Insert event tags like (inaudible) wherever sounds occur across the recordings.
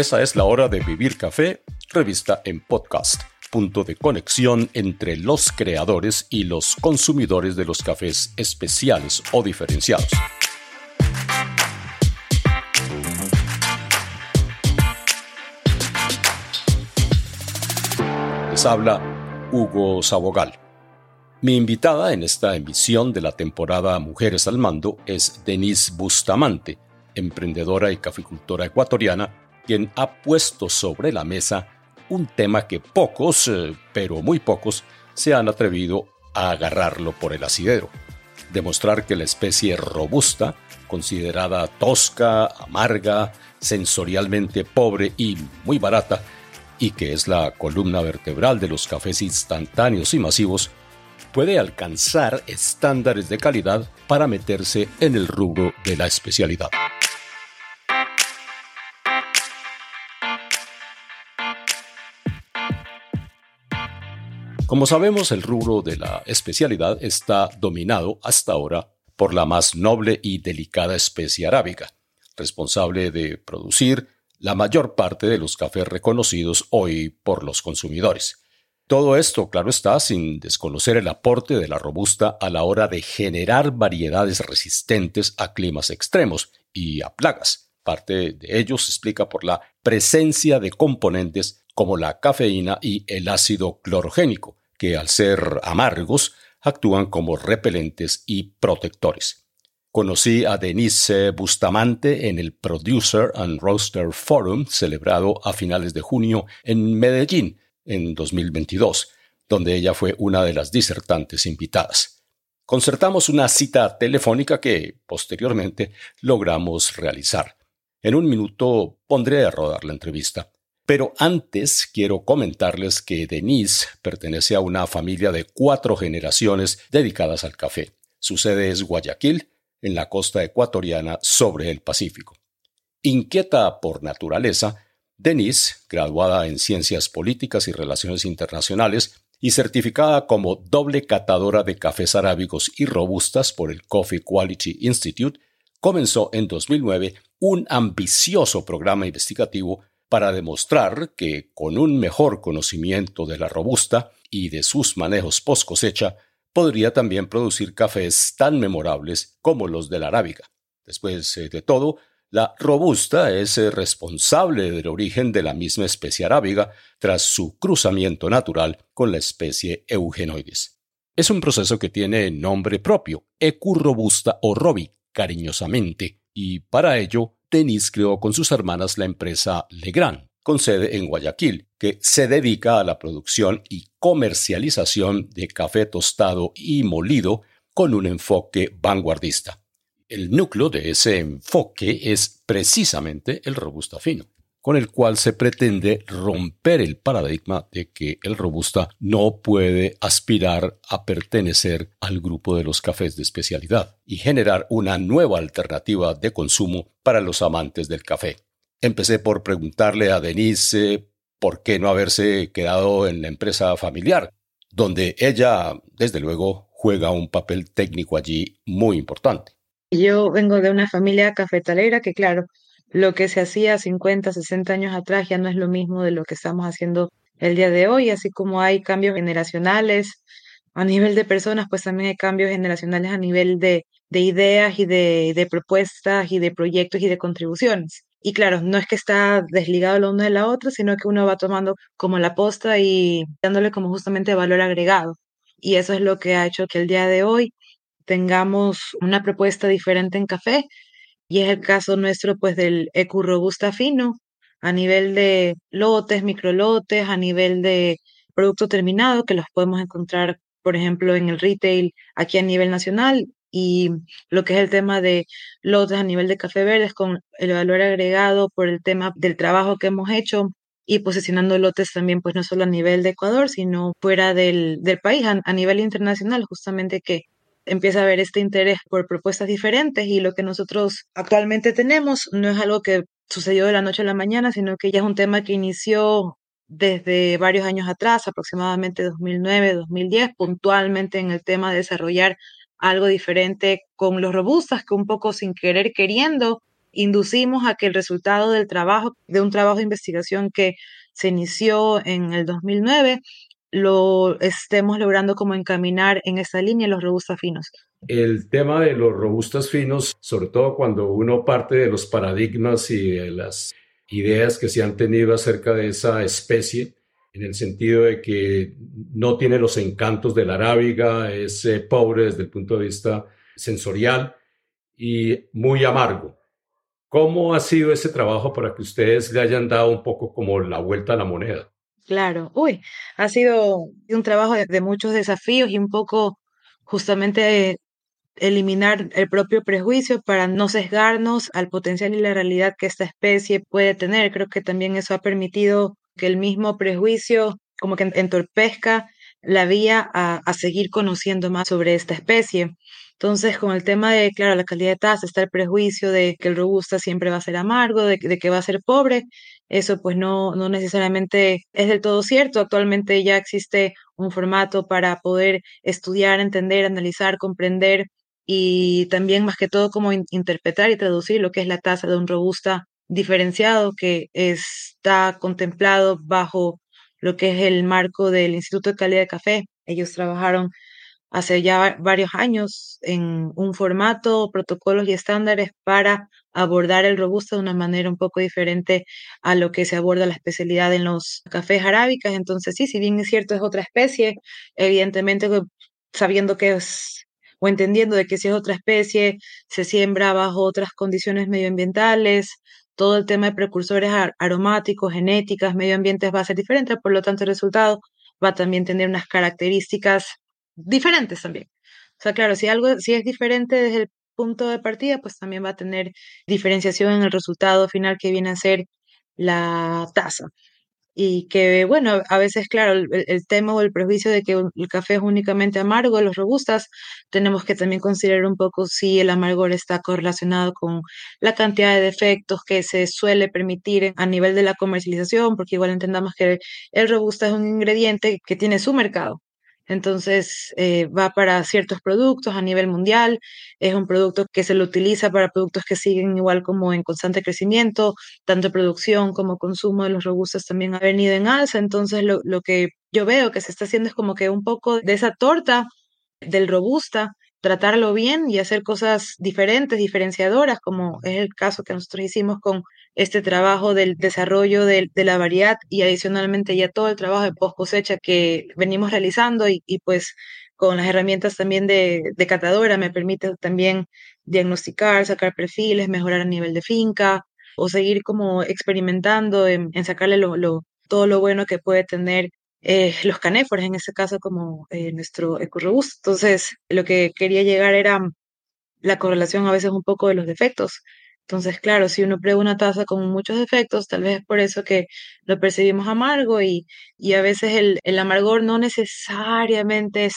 Esa es la hora de Vivir Café, revista en podcast, punto de conexión entre los creadores y los consumidores de los cafés especiales o diferenciados. Les habla Hugo Sabogal. Mi invitada en esta emisión de la temporada Mujeres al Mando es Denise Bustamante, emprendedora y caficultora ecuatoriana, quien ha puesto sobre la mesa un tema que pocos, eh, pero muy pocos, se han atrevido a agarrarlo por el asidero. Demostrar que la especie robusta, considerada tosca, amarga, sensorialmente pobre y muy barata, y que es la columna vertebral de los cafés instantáneos y masivos, puede alcanzar estándares de calidad para meterse en el rubro de la especialidad. Como sabemos, el rubro de la especialidad está dominado hasta ahora por la más noble y delicada especie arábica, responsable de producir la mayor parte de los cafés reconocidos hoy por los consumidores. Todo esto, claro está, sin desconocer el aporte de la robusta a la hora de generar variedades resistentes a climas extremos y a plagas. Parte de ello se explica por la presencia de componentes como la cafeína y el ácido clorogénico, que al ser amargos actúan como repelentes y protectores. Conocí a Denise Bustamante en el Producer and Roaster Forum celebrado a finales de junio en Medellín en 2022, donde ella fue una de las disertantes invitadas. Concertamos una cita telefónica que posteriormente logramos realizar. En un minuto pondré a rodar la entrevista. Pero antes quiero comentarles que Denise pertenece a una familia de cuatro generaciones dedicadas al café. Su sede es Guayaquil, en la costa ecuatoriana sobre el Pacífico. Inquieta por naturaleza, Denise, graduada en Ciencias Políticas y Relaciones Internacionales y certificada como doble catadora de cafés arábicos y robustas por el Coffee Quality Institute, comenzó en 2009 un ambicioso programa investigativo para demostrar que con un mejor conocimiento de la robusta y de sus manejos post cosecha, podría también producir cafés tan memorables como los de la arábiga. Después eh, de todo, la robusta es eh, responsable del origen de la misma especie arábiga tras su cruzamiento natural con la especie Eugenoides. Es un proceso que tiene nombre propio, Ecurrobusta o Robi, cariñosamente, y para ello Denis creó con sus hermanas la empresa Legrand, con sede en Guayaquil, que se dedica a la producción y comercialización de café tostado y molido con un enfoque vanguardista. El núcleo de ese enfoque es precisamente el robusta fino con el cual se pretende romper el paradigma de que el robusta no puede aspirar a pertenecer al grupo de los cafés de especialidad y generar una nueva alternativa de consumo para los amantes del café. Empecé por preguntarle a Denise por qué no haberse quedado en la empresa familiar, donde ella, desde luego, juega un papel técnico allí muy importante. Yo vengo de una familia cafetalera que, claro, lo que se hacía 50, 60 años atrás ya no es lo mismo de lo que estamos haciendo el día de hoy, así como hay cambios generacionales a nivel de personas, pues también hay cambios generacionales a nivel de, de ideas y de, de propuestas y de proyectos y de contribuciones. Y claro, no es que está desligado lo uno de la otra, sino que uno va tomando como la posta y dándole como justamente valor agregado. Y eso es lo que ha hecho que el día de hoy tengamos una propuesta diferente en café, y es el caso nuestro pues del Ecu Robusta Fino a nivel de lotes, microlotes, a nivel de producto terminado que los podemos encontrar, por ejemplo, en el retail aquí a nivel nacional y lo que es el tema de lotes a nivel de café verdes con el valor agregado por el tema del trabajo que hemos hecho y posicionando lotes también, pues no solo a nivel de Ecuador, sino fuera del, del país, a nivel internacional, justamente que empieza a haber este interés por propuestas diferentes y lo que nosotros actualmente tenemos no es algo que sucedió de la noche a la mañana, sino que ya es un tema que inició desde varios años atrás, aproximadamente 2009, 2010, puntualmente en el tema de desarrollar algo diferente con los robustas, que un poco sin querer queriendo inducimos a que el resultado del trabajo, de un trabajo de investigación que se inició en el 2009, lo estemos logrando como encaminar en esta línea los robustas finos. El tema de los robustas finos, sobre todo cuando uno parte de los paradigmas y de las ideas que se han tenido acerca de esa especie, en el sentido de que no tiene los encantos de la arábiga, es eh, pobre desde el punto de vista sensorial y muy amargo. ¿Cómo ha sido ese trabajo para que ustedes le hayan dado un poco como la vuelta a la moneda? Claro, uy, ha sido un trabajo de, muchos desafíos y un poco justamente eliminar el propio prejuicio para no sesgarnos al potencial y la realidad que esta especie puede tener. Creo que también eso ha permitido que el mismo prejuicio como que entorpezca la vía a, seguir conociendo más sobre esta especie. Entonces, con el tema de, claro, la calidad de taza, está el prejuicio de que el robusta siempre va a ser amargo, de, que va a ser pobre. Eso pues no, no necesariamente es del todo cierto. Actualmente ya existe un formato para poder estudiar, entender, analizar, comprender y también más que todo como interpretar y traducir lo que es la taza de un robusta diferenciado que está contemplado bajo lo que es el marco del Instituto de Calidad de Café. Ellos trabajaron hace ya varios años en un formato, protocolos y estándares para abordar el robusto de una manera un poco diferente a lo que se aborda la especialidad en los cafés arábicas. Entonces, sí, si bien es cierto, es otra especie, evidentemente sabiendo que es o entendiendo de que si es otra especie, se siembra bajo otras condiciones medioambientales, todo el tema de precursores aromáticos, genéticas, medio ambientes va a ser diferente, por lo tanto el resultado va a también tener unas características diferentes también. O sea, claro, si algo, si es diferente desde el punto de partida, pues también va a tener diferenciación en el resultado final que viene a ser la tasa y que, bueno, a veces, claro, el, tema o el prejuicio de que el café es únicamente amargo, los robustas, tenemos que también considerar un poco si el amargor está correlacionado con la cantidad de defectos que se suele permitir a nivel de la comercialización, porque igual entendamos que el robusta es un ingrediente que tiene su mercado. Entonces, eh, va para ciertos productos a nivel mundial. Es un producto que se lo utiliza para productos que siguen igual como en constante crecimiento. Tanto producción como consumo de los robustos también ha venido en alza. Entonces, lo, lo que yo veo que se está haciendo es como que un poco de esa torta del robusta tratarlo bien y hacer cosas diferentes, diferenciadoras, como es el caso que nosotros hicimos con este trabajo del desarrollo de, la variedad y adicionalmente ya todo el trabajo de post cosecha que venimos realizando y, pues con las herramientas también de, de, catadora me permite también diagnosticar, sacar perfiles, mejorar a nivel de finca o seguir como experimentando en, sacarle todo lo bueno que puede tener eh, los canéforos, en este caso como eh, nuestro ecorrobusto. Entonces, lo que quería llegar era la correlación a veces un poco de los defectos. Entonces, claro, si uno prueba una taza con muchos defectos, tal vez es por eso que lo percibimos amargo y, y a veces el, el amargor no necesariamente es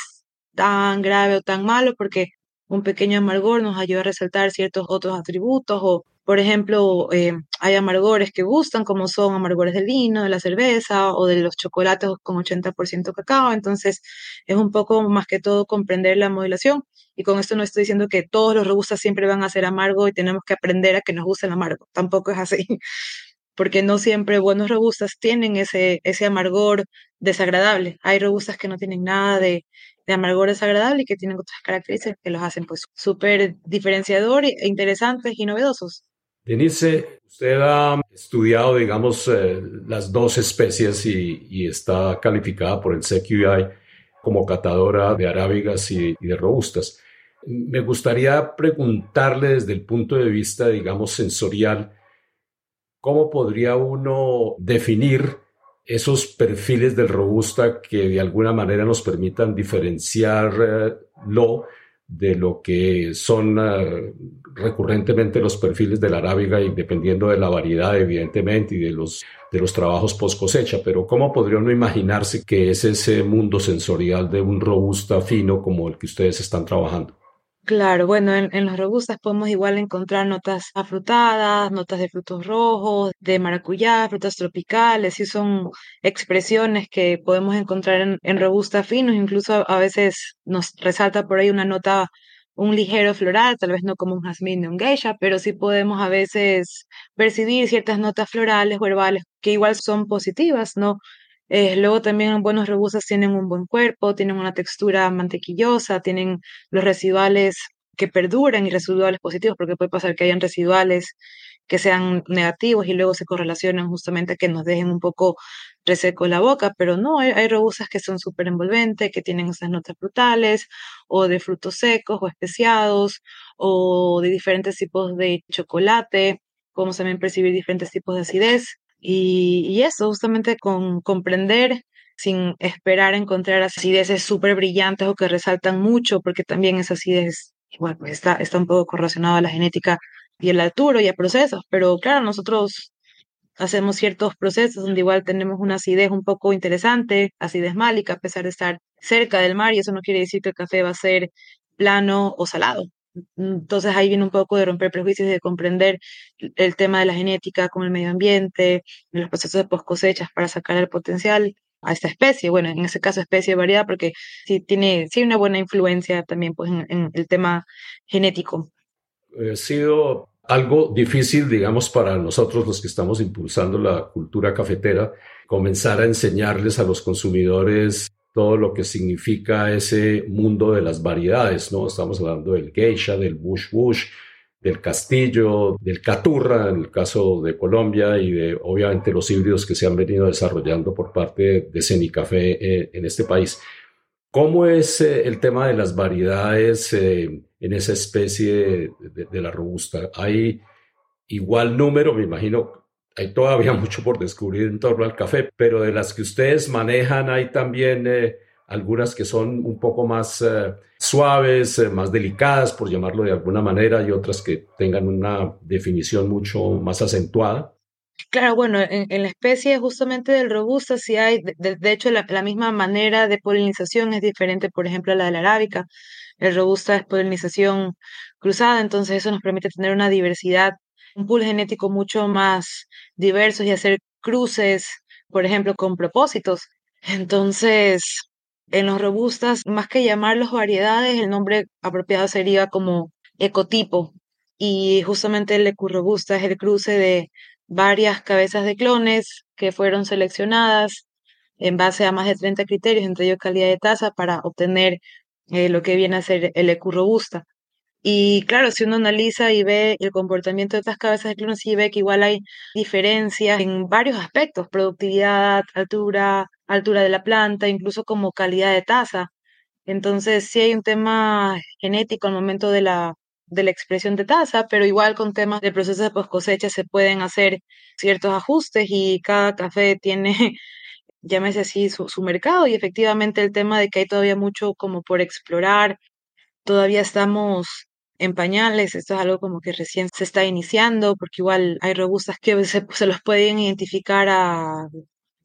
tan grave o tan malo porque un pequeño amargor nos ayuda a resaltar ciertos otros atributos o por ejemplo, eh, hay amargores que gustan, como son amargores del vino, de la cerveza o de los chocolates con 80% cacao. Entonces, es un poco más que todo comprender la modulación. Y con esto no estoy diciendo que todos los robustas siempre van a ser amargos y tenemos que aprender a que nos guste el amargo. Tampoco es así. (laughs) Porque no siempre buenos robustas tienen ese, ese amargor desagradable. Hay robustas que no tienen nada de, de amargor desagradable y que tienen otras características que los hacen pues súper diferenciadores interesantes y novedosos. Denise, usted ha estudiado, digamos, eh, las dos especies y, está calificada por el CQI como catadora de arábigas y, de robustas. Me gustaría preguntarle desde el punto de vista, digamos, sensorial, ¿cómo podría uno definir esos perfiles del robusta que de alguna manera nos permitan diferenciarlo de lo que son eh, recurrentemente los perfiles de la arábiga y dependiendo de la variedad evidentemente y de los, de los trabajos post cosecha, pero ¿cómo podría uno imaginarse que es ese mundo sensorial de un robusta fino como el que ustedes están trabajando? Claro, bueno, en, en, los robustas podemos igual encontrar notas afrutadas, notas de frutos rojos, de maracuyá, frutas tropicales, y son expresiones que podemos encontrar en, en robustas finos, incluso a, veces nos resalta por ahí una nota un ligero floral, tal vez no como un jazmín ni un geisha, pero sí podemos a veces percibir ciertas notas florales o herbales que igual son positivas, ¿no? Eh, luego también buenos robustas tienen un buen cuerpo, tienen una textura mantequillosa, tienen los residuales que perduran y residuales positivos, porque puede pasar que hayan residuales que sean negativos y luego se correlacionan justamente a que nos dejen un poco reseco la boca, pero no, hay, hay que son súper envolventes, que tienen esas notas frutales o de frutos secos o especiados o de diferentes tipos de chocolate, como también percibir diferentes tipos de acidez. Y, eso, justamente con comprender sin esperar encontrar acideces súper brillantes o que resaltan mucho, porque también esa acidez igual pues está, está un poco correlacionada a la genética y a la altura y a procesos, pero claro, nosotros hacemos ciertos procesos donde igual tenemos una acidez un poco interesante, acidez málica, a pesar de estar cerca del mar, y eso no quiere decir que el café va a ser plano o salado. Entonces ahí viene un poco de romper prejuicios y de comprender el tema de la genética con el medio ambiente, los procesos de post cosechas para sacar el potencial a esta especie, bueno, en ese caso especie variada, porque sí tiene sí una buena influencia también pues en, en el tema genético. Ha sido algo difícil, digamos, para nosotros los que estamos impulsando la cultura cafetera, comenzar a enseñarles a los consumidores todo lo que significa ese mundo de las variedades, ¿no? Estamos hablando del geisha, del bush bush, del castillo, del caturra, en el caso de Colombia, y de obviamente los híbridos que se han venido desarrollando por parte de Cenicafé eh, en este país. ¿Cómo es eh, el tema de las variedades eh, en esa especie de, la robusta? ¿Hay igual número? Me imagino, hay todavía (laughs) mucho por descubrir en torno al café, pero de las que ustedes manejan hay también eh, algunas que son un poco más suaves, más delicadas, por llamarlo de alguna manera, y otras que tengan una definición mucho más acentuada. Claro, bueno, en, la especie justamente del robusta sí hay, de, hecho la, misma manera de polinización es diferente, por ejemplo, a la de la arábica. El robusta es polinización cruzada, entonces eso nos permite tener una diversidad, un pool genético mucho más diverso y hacer cruces, por ejemplo, con propósitos. Entonces, en los robustas, más que llamarlos variedades, el nombre apropiado sería como ecotipo. Y justamente el ecurrobusta es el cruce de varias cabezas de clones que fueron seleccionadas en base a más de 30 criterios, entre ellos calidad de tasa, para obtener eh, lo que viene a ser el EQ robusta. Y claro, si uno analiza y ve el comportamiento de estas cabezas de clones, sí ve que igual hay diferencias en varios aspectos, productividad, altura, altura de la planta, incluso como calidad de tasa. Entonces, sí hay un tema genético al momento de la, de la expresión de tasa, pero igual con temas de procesos de post cosecha se pueden hacer ciertos ajustes y cada café tiene, (laughs) llámese así, su, su mercado y efectivamente el tema de que hay todavía mucho como por explorar, todavía estamos en pañales, esto es algo como que recién se está iniciando, porque igual hay robustas que se, se los pueden identificar a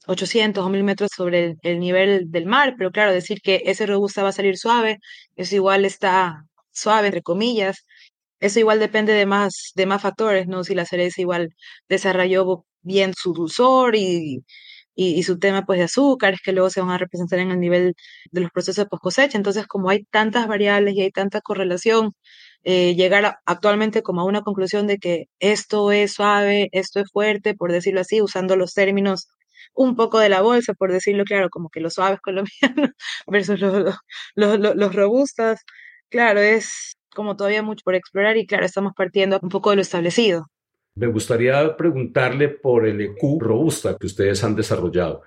800 o 1000 metros sobre el, el, nivel del mar, pero claro, decir que ese robusta va a salir suave, eso igual está suave, entre comillas, eso igual depende de más, de más factores, ¿no? Si la cereza igual desarrolló bien su dulzor y, y, su tema pues de azúcares que luego se van a representar en el nivel de los procesos de post cosecha. Entonces, como hay tantas variables y hay tanta correlación, eh, llegar actualmente como a una conclusión de que esto es suave, esto es fuerte, por decirlo así, usando los términos un poco de la bolsa, por decirlo claro, como que los suaves (laughs) colombianos versus los, los, los, los robustas, claro, es como todavía mucho por explorar y claro, estamos partiendo un poco de lo establecido. Me gustaría preguntarle por el EQ robusta que ustedes han desarrollado.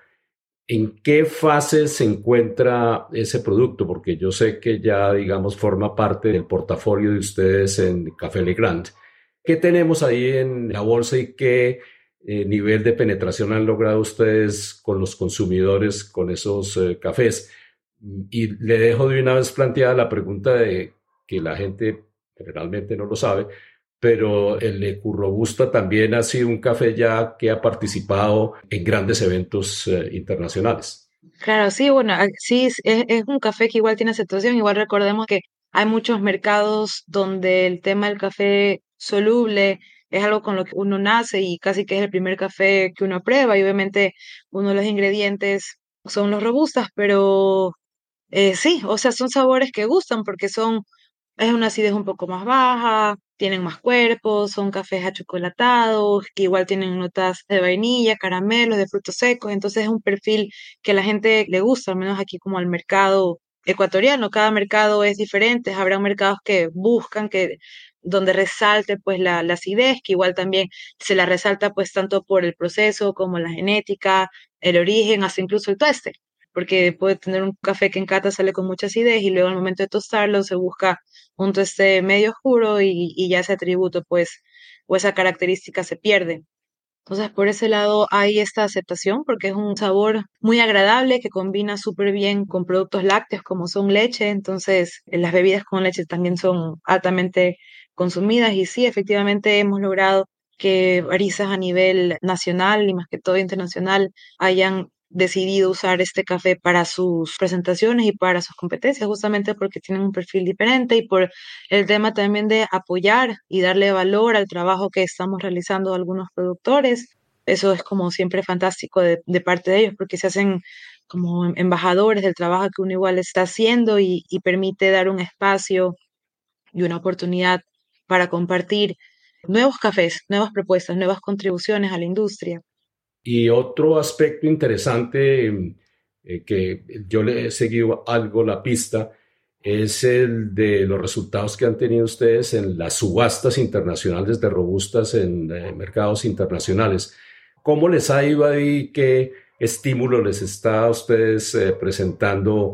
¿En qué fase se encuentra ese producto? Porque yo sé que ya, digamos, forma parte del portafolio de ustedes en Café Legrand. ¿Qué tenemos ahí en la bolsa y qué eh, nivel de penetración han logrado ustedes con los consumidores con esos eh, cafés? Y le dejo de una vez planteada la pregunta de que la gente generalmente no lo sabe, pero el EQ Robusta también ha sido un café ya que ha participado en grandes eventos eh, internacionales. Claro, sí, bueno, ah, sí, es, es, un café que igual tiene aceptación, igual recordemos que hay muchos mercados donde el tema del café soluble es algo con lo que uno nace y casi que es el primer café que uno prueba y obviamente uno de los ingredientes son los robustas, pero eh, sí, o sea, son sabores que gustan porque son es una acidez un poco más baja, tienen más cuerpos, son cafés achocolatados, que igual tienen notas de vainilla, caramelos, de frutos secos, entonces es un perfil que a la gente le gusta, al menos aquí como al mercado ecuatoriano, cada mercado es diferente, habrá mercados que buscan que donde resalte pues la, la acidez, que igual también se la resalta pues tanto por el proceso como la genética, el origen, hasta incluso el tueste porque puede tener un café que en cata sale con mucha acidez y luego al momento de tostarlo se busca un tueste medio oscuro y, y ya ese atributo pues o esa característica se pierde. Entonces, por ese lado hay esta aceptación porque es un sabor muy agradable que combina súper bien con productos lácteos como son leche. Entonces, las bebidas con leche también son altamente consumidas y sí, efectivamente hemos logrado que baristas a nivel nacional y más que todo internacional hayan decidido usar este café para sus presentaciones y para sus competencias, justamente porque tienen un perfil diferente y por el tema también de apoyar y darle valor al trabajo que estamos realizando algunos productores. Eso es como siempre fantástico de, parte de ellos porque se hacen como em, embajadores del trabajo que uno igual está haciendo y, y permite dar un espacio y una oportunidad para compartir nuevos cafés, nuevas propuestas, nuevas contribuciones a la industria. Y otro aspecto interesante eh, que yo le he seguido algo la pista es el de los resultados que han tenido ustedes en las subastas internacionales de robustas en eh, mercados internacionales. ¿Cómo les ha ido ahí? ¿Qué estímulo les está a ustedes eh, presentando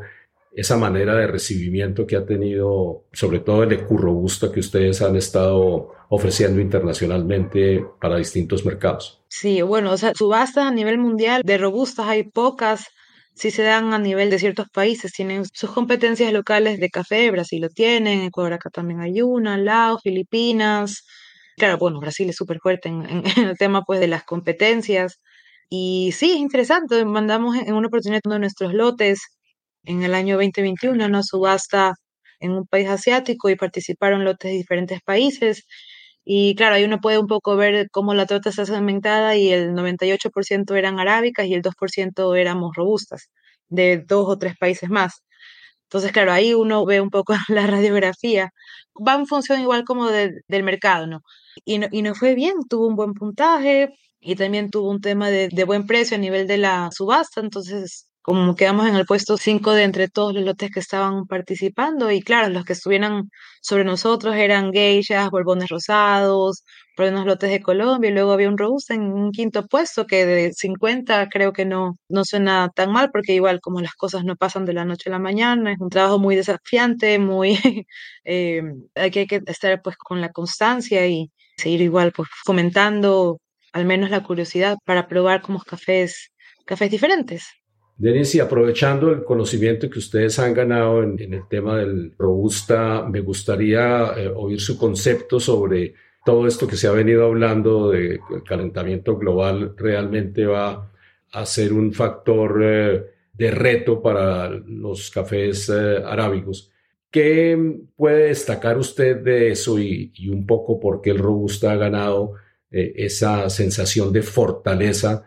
esa manera de recibimiento que ha tenido, sobre todo el robusto que ustedes han estado ofreciendo internacionalmente para distintos mercados. Sí, bueno, o sea, subastas a nivel mundial de robustas hay pocas, si se dan a nivel de ciertos países, tienen sus competencias locales de café, Brasil lo tiene, Ecuador acá también hay una, Laos, Filipinas. Claro, bueno, Brasil es súper fuerte en, en, el tema pues de las competencias. Y sí, es interesante, mandamos en una oportunidad uno de nuestros lotes en el año 2021 una subasta en un país asiático y participaron lotes de diferentes países. Y claro, ahí uno puede un poco ver cómo la torta está segmentada y el 98% eran arábicas y el 2% éramos robustas, de dos o tres países más. Entonces, claro, ahí uno ve un poco (laughs) la radiografía. Va en función igual como del mercado, ¿no? Y, ¿no? y no fue bien, tuvo un buen puntaje y también tuvo un tema de, de buen precio a nivel de la subasta. Entonces, como quedamos en el puesto 5 de entre todos los lotes que estaban participando y claro, los que estuvieran sobre nosotros eran geishas, borbones rosados, por unos lotes de Colombia y luego había un robusta en un quinto puesto que de 50 creo que no, no suena tan mal porque igual como las cosas no pasan de la noche a la mañana, es un trabajo muy desafiante, muy, (laughs) eh, hay que estar pues con la constancia y seguir igual pues fomentando al menos la curiosidad para probar como cafés, cafés diferentes. Denis, y aprovechando el conocimiento que ustedes han ganado en, el tema del robusta, me gustaría eh, oír su concepto sobre todo esto que se ha venido hablando de que el calentamiento global realmente va a ser un factor eh, de reto para los cafés eh, arábicos. ¿Qué puede destacar usted de eso y, y un poco por qué el robusta ha ganado esa sensación de fortaleza?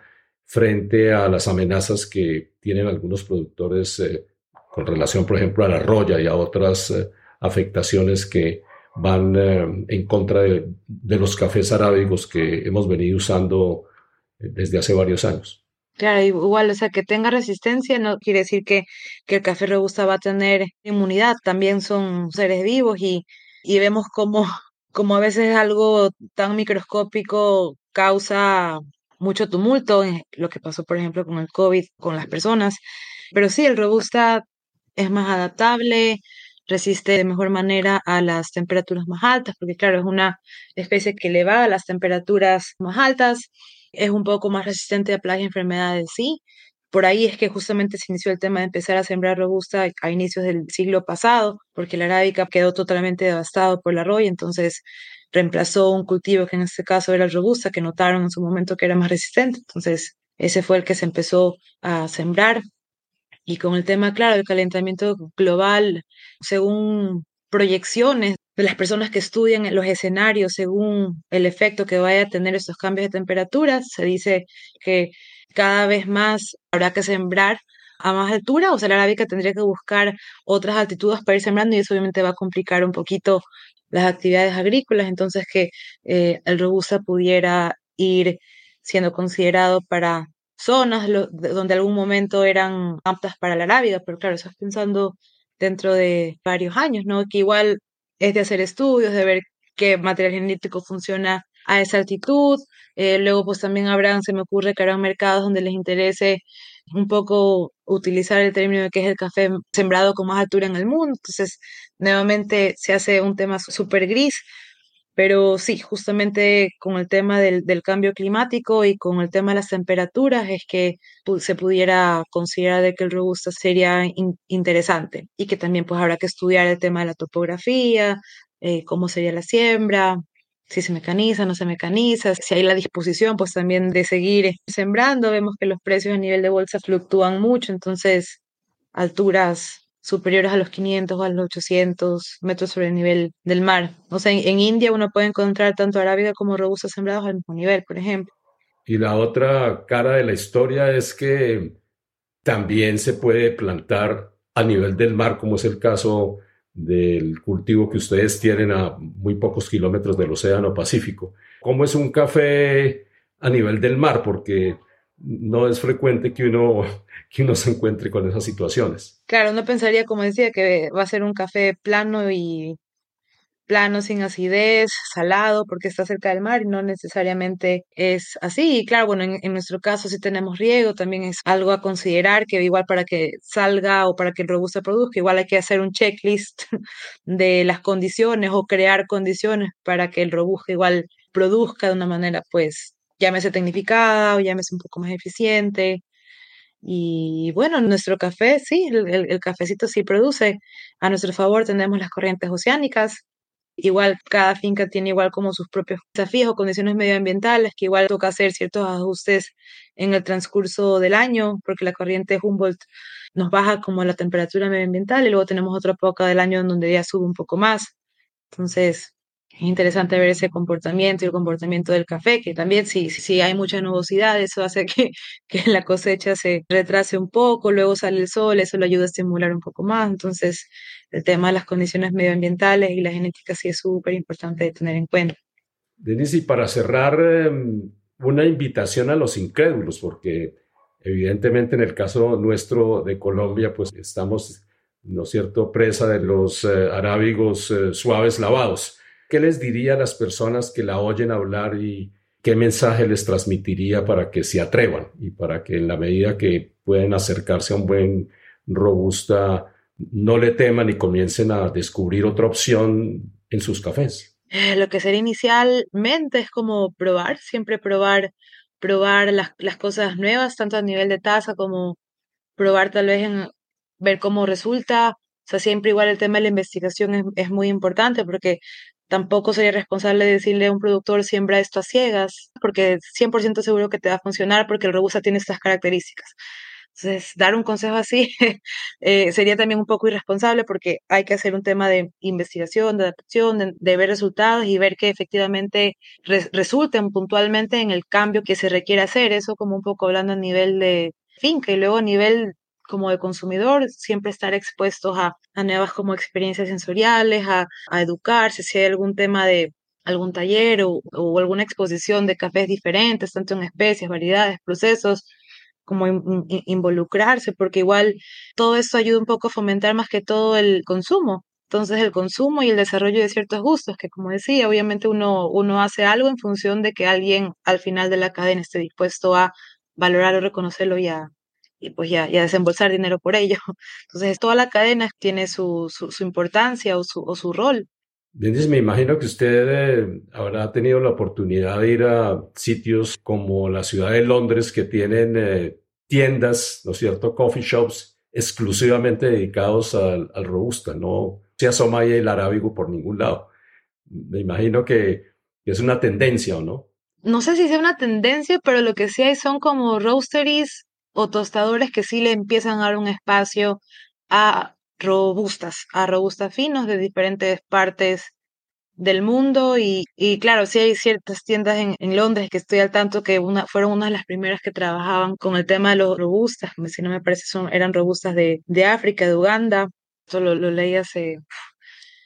Frente a las amenazas que tienen algunos productores eh, con relación, por ejemplo, a la roya y a otras eh, afectaciones que van eh, en contra de, los cafés arábigos que hemos venido usando desde hace varios años. Claro, igual, o sea, que tenga resistencia no quiere decir que, que el café robusta va a tener inmunidad, también son seres vivos y, y vemos como, (laughs) como a veces algo tan microscópico causa mucho tumulto, lo que pasó, por ejemplo, con el COVID, con las personas. Pero sí, el robusta es más adaptable, resiste de mejor manera a las temperaturas más altas, porque claro, es una especie que le va a las temperaturas más altas, es un poco más resistente a plagas y enfermedades, sí. Por ahí es que justamente se inició el tema de empezar a sembrar robusta a inicios del siglo pasado, porque la arábica quedó totalmente devastado por la roya, entonces reemplazó un cultivo que en este caso era el robusta, que notaron en su momento que era más resistente. Entonces, ese fue el que se empezó a sembrar. Y con el tema, claro, del calentamiento global, según proyecciones de las personas que estudian los escenarios, según el efecto que vaya a tener estos cambios de temperatura, se dice que cada vez más habrá que sembrar a más altura, o sea, la arábica tendría que buscar otras altitudes para ir sembrando y eso obviamente va a complicar un poquito las actividades agrícolas, entonces que eh, el robusta pudiera ir siendo considerado para zonas donde algún momento eran aptas para la arábiga, pero claro, estás pensando dentro de varios años, ¿no? Que igual es de hacer estudios, de ver qué material genético funciona a esa altitud. Eh, luego, pues también habrán, se me ocurre que habrán mercados donde les interese un poco utilizar el término de que es el café sembrado con más altura en el mundo. Entonces, nuevamente se hace un tema súper gris, pero sí, justamente con el tema del, cambio climático y con el tema de las temperaturas es que se pudiera considerar de que el robusta sería interesante y que también pues habrá que estudiar el tema de la topografía, eh, cómo sería la siembra, si se mecaniza, no se mecaniza, si hay la disposición pues también de seguir sembrando. Vemos que los precios a nivel de bolsa fluctúan mucho, entonces alturas superiores a los 500 o a los 800 metros sobre el nivel del mar. O sea, en, India uno puede encontrar tanto arábiga como robusta sembrados al mismo nivel, por ejemplo. Y la otra cara de la historia es que también se puede plantar a nivel del mar, como es el caso del cultivo que ustedes tienen a muy pocos kilómetros del Océano Pacífico. ¿Cómo es un café a nivel del mar? Porque no es frecuente que uno, (laughs) que uno se encuentre con esas situaciones. Claro, no pensaría, como decía, que va a ser un café plano y plano, sin acidez, salado, porque está cerca del mar y no necesariamente es así. Y claro, bueno, en, nuestro caso si tenemos riego, también es algo a considerar que igual para que salga o para que el robusta produzca, igual hay que hacer un checklist (laughs) de las condiciones o crear condiciones para que el robusta igual produzca de una manera, pues, llámese tecnificada o llámese un poco más eficiente. Y bueno, nuestro café, sí, el, el, cafecito sí produce. A nuestro favor tenemos las corrientes oceánicas, Igual cada finca tiene igual como sus propios desafíos o condiciones medioambientales, que igual toca hacer ciertos ajustes en el transcurso del año, porque la corriente Humboldt nos baja como la temperatura medioambiental y luego tenemos otra época del año en donde ya sube un poco más. Entonces, es interesante ver ese comportamiento y el comportamiento del café, que también si, si hay mucha nubosidad, eso hace que, (laughs) que, la cosecha se retrase un poco, luego sale el sol, eso lo ayuda a estimular un poco más. Entonces, el tema de las condiciones medioambientales y la genética sí es súper importante de tener en cuenta. Denise, y para cerrar, em, una invitación a los incrédulos, porque evidentemente en el caso nuestro de Colombia, pues estamos, ¿no es cierto?, presa de los eh, arábigos eh, suaves lavados ¿Qué les diría a las personas que la oyen hablar y qué mensaje les transmitiría para que se atrevan y para que en la medida que pueden acercarse a un buen robusta no le teman y comiencen a descubrir otra opción en sus cafés? Eh, lo que sería inicialmente es como probar, siempre probar, probar las, las cosas nuevas, tanto a nivel de taza como probar tal vez en ver cómo resulta. O sea, siempre igual el tema de la investigación es, es muy importante porque Tampoco sería responsable decirle a un productor siembra esto a ciegas, porque 100% seguro que te va a funcionar porque el robusta tiene estas características. Entonces, dar un consejo así (laughs) eh, sería también un poco irresponsable porque hay que hacer un tema de investigación, de adaptación, de, ver resultados y ver que efectivamente resulten puntualmente en el cambio que se requiere hacer. Eso como un poco hablando a nivel de finca y luego a nivel como de consumidor, siempre estar expuestos a, nuevas como experiencias sensoriales, a, educarse, si hay algún tema de algún taller o, alguna exposición de cafés diferentes, tanto en especies, variedades, procesos, como involucrarse, porque igual todo esto ayuda un poco a fomentar más que todo el consumo. Entonces el consumo y el desarrollo de ciertos gustos, que como decía, obviamente uno, uno hace algo en función de que alguien al final de la cadena esté dispuesto a valorarlo, reconocerlo y a, y pues ya, desembolsar dinero por ello. (laughs) Entonces, toda la cadena tiene su, su, importancia o su, o su rol. Me imagino que usted eh, habrá tenido la oportunidad de ir a sitios como la ciudad de Londres que tienen eh, tiendas, ¿no es cierto?, coffee shops exclusivamente dedicados al, al robusta, no se asoma ahí el arábigo por ningún lado. Me imagino que, que es una tendencia, ¿o no? No sé si sea una tendencia, pero lo que sí hay son como roasteries o tostadores que sí le empiezan a dar un espacio a robustas, a robustas finos de diferentes partes del mundo y, y claro, sí hay ciertas tiendas en, en, Londres que estoy al tanto que una, fueron una de las primeras que trabajaban con el tema de los robustas, si no me parece son, eran robustas de, de África, de Uganda, esto lo, lo leí hace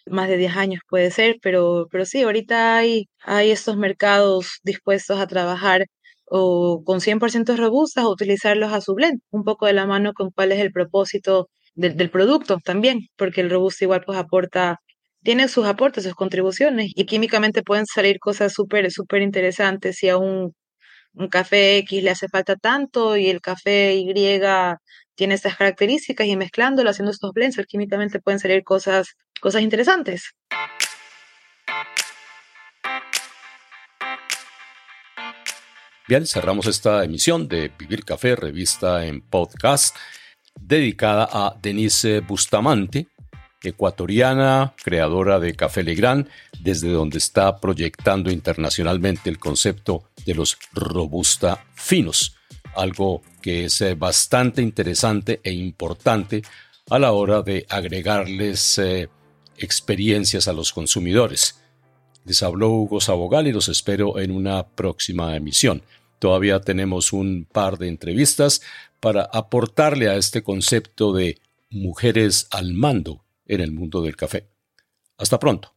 más de 10 años puede ser, pero, pero sí, ahorita hay, hay estos mercados dispuestos a trabajar o con 100% robustas o utilizarlos a su blend, un poco de la mano con cuál es el propósito del, del producto también, porque el robusto igual pues aporta tiene sus aportes, sus contribuciones y químicamente pueden salir cosas súper, súper interesantes si a un, un, café X le hace falta tanto y el café Y tiene estas características y mezclándolo, haciendo estos blends, químicamente pueden salir cosas, cosas interesantes. Bien, cerramos esta emisión de Vivir Café, revista en podcast, dedicada a Denise Bustamante, ecuatoriana, creadora de Café Legrand, desde donde está proyectando internacionalmente el concepto de los robusta finos, algo que es eh, bastante interesante e importante a la hora de agregarles eh, experiencias a los consumidores. Les habló Hugo Sabogal y los espero en una próxima emisión. Todavía tenemos un par de entrevistas para aportarle a este concepto de mujeres al mando en el mundo del café. Hasta pronto.